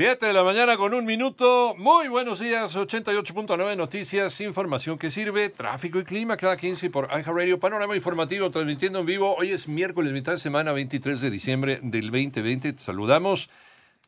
7 de la mañana con un minuto. Muy buenos días. 88.9 Noticias, información que sirve. Tráfico y clima cada 15 por iHeartRadio. Panorama informativo transmitiendo en vivo. Hoy es miércoles, mitad de semana, 23 de diciembre del 2020. Te saludamos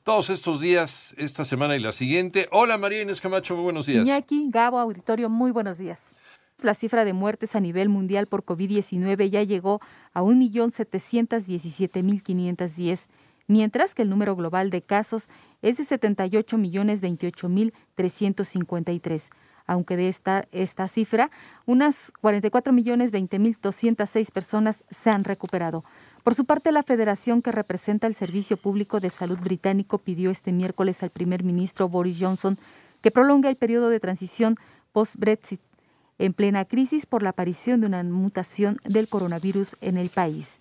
todos estos días, esta semana y la siguiente. Hola María Inés Camacho, muy buenos días. Iñaki, Gabo, auditorio, muy buenos días. La cifra de muertes a nivel mundial por COVID-19 ya llegó a 1.717.510, mientras que el número global de casos es de 78.028.353. Aunque de esta, esta cifra, unas 44.020.206 personas se han recuperado. Por su parte, la federación que representa el Servicio Público de Salud británico pidió este miércoles al primer ministro Boris Johnson que prolongue el periodo de transición post-Brexit en plena crisis por la aparición de una mutación del coronavirus en el país.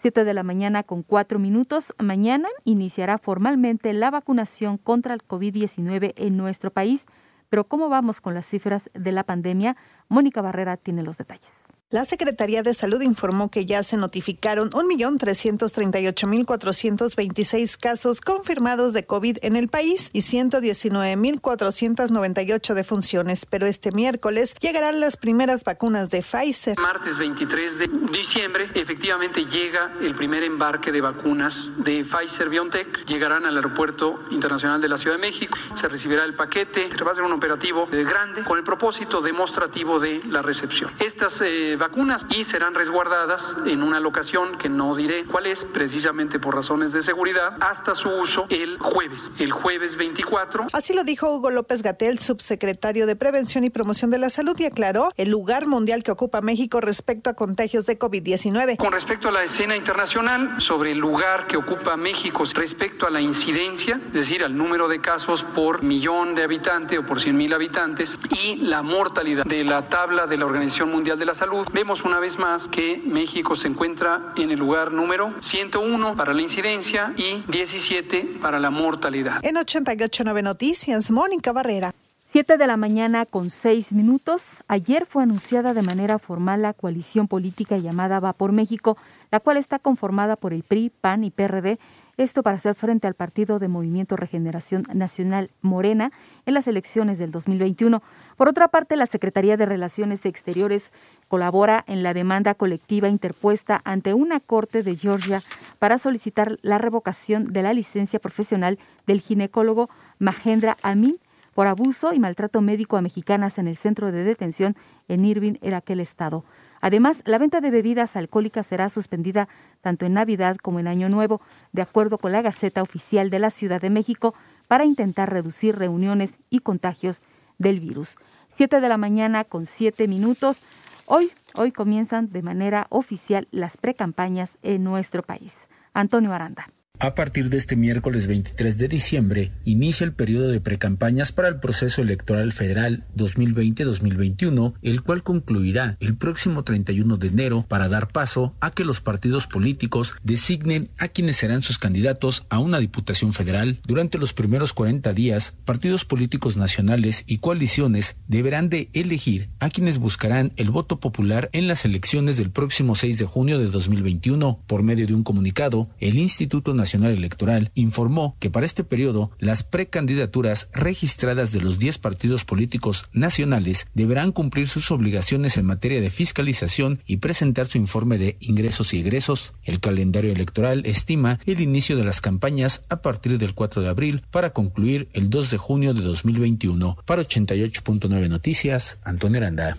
Siete de la mañana con cuatro minutos. Mañana iniciará formalmente la vacunación contra el COVID-19 en nuestro país. Pero ¿cómo vamos con las cifras de la pandemia? Mónica Barrera tiene los detalles. La Secretaría de Salud informó que ya se notificaron 1.338.426 casos confirmados de COVID en el país y 119.498 defunciones, pero este miércoles llegarán las primeras vacunas de Pfizer. Martes 23 de diciembre, efectivamente llega el primer embarque de vacunas de Pfizer BioNTech. Llegarán al Aeropuerto Internacional de la Ciudad de México. Se recibirá el paquete. Va a ser un operativo grande con el propósito demostrativo de la recepción. Estas eh, vacunas y serán resguardadas en una locación que no diré cuál es, precisamente por razones de seguridad, hasta su uso el jueves, el jueves 24. Así lo dijo Hugo López Gatel, subsecretario de Prevención y Promoción de la Salud, y aclaró el lugar mundial que ocupa México respecto a contagios de COVID-19. Con respecto a la escena internacional, sobre el lugar que ocupa México respecto a la incidencia, es decir, al número de casos por millón de habitantes o por 100 mil habitantes, y la mortalidad de la tabla de la Organización Mundial de la Salud, vemos una vez más que México se encuentra en el lugar número 101 para la incidencia y 17 para la mortalidad. En 889 Noticias, Mónica Barrera. 7 de la mañana con 6 minutos. Ayer fue anunciada de manera formal la coalición política llamada Va por México, la cual está conformada por el PRI, PAN y PRD. Esto para hacer frente al Partido de Movimiento Regeneración Nacional Morena en las elecciones del 2021. Por otra parte, la Secretaría de Relaciones Exteriores colabora en la demanda colectiva interpuesta ante una corte de Georgia para solicitar la revocación de la licencia profesional del ginecólogo Mahendra Amin por abuso y maltrato médico a mexicanas en el centro de detención en Irving, en aquel estado. Además, la venta de bebidas alcohólicas será suspendida tanto en Navidad como en Año Nuevo, de acuerdo con la Gaceta Oficial de la Ciudad de México, para intentar reducir reuniones y contagios del virus. Siete de la mañana con siete minutos. Hoy, hoy comienzan de manera oficial las precampañas en nuestro país. Antonio Aranda. A partir de este miércoles 23 de diciembre, inicia el periodo de precampañas para el proceso electoral federal 2020-2021, el cual concluirá el próximo 31 de enero para dar paso a que los partidos políticos designen a quienes serán sus candidatos a una diputación federal. Durante los primeros 40 días, partidos políticos nacionales y coaliciones deberán de elegir a quienes buscarán el voto popular en las elecciones del próximo 6 de junio de 2021. Por medio de un comunicado, el Instituto Nacional Nacional Electoral informó que para este periodo las precandidaturas registradas de los 10 partidos políticos nacionales deberán cumplir sus obligaciones en materia de fiscalización y presentar su informe de ingresos y egresos. El calendario electoral estima el inicio de las campañas a partir del 4 de abril para concluir el 2 de junio de 2021. Para 88.9 Noticias, Antonio Aranda.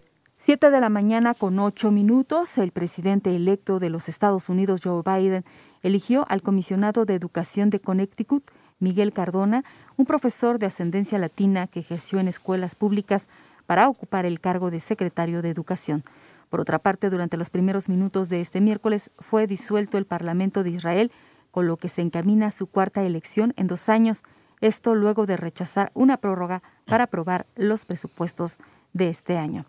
7 de la mañana con 8 minutos, el presidente electo de los Estados Unidos, Joe Biden, eligió al comisionado de Educación de Connecticut, Miguel Cardona, un profesor de ascendencia latina que ejerció en escuelas públicas para ocupar el cargo de secretario de Educación. Por otra parte, durante los primeros minutos de este miércoles fue disuelto el Parlamento de Israel, con lo que se encamina su cuarta elección en dos años. Esto luego de rechazar una prórroga para aprobar los presupuestos de este año.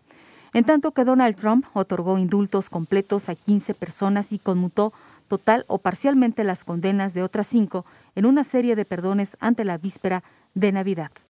En tanto que Donald Trump otorgó indultos completos a 15 personas y conmutó total o parcialmente las condenas de otras cinco en una serie de perdones ante la víspera de Navidad.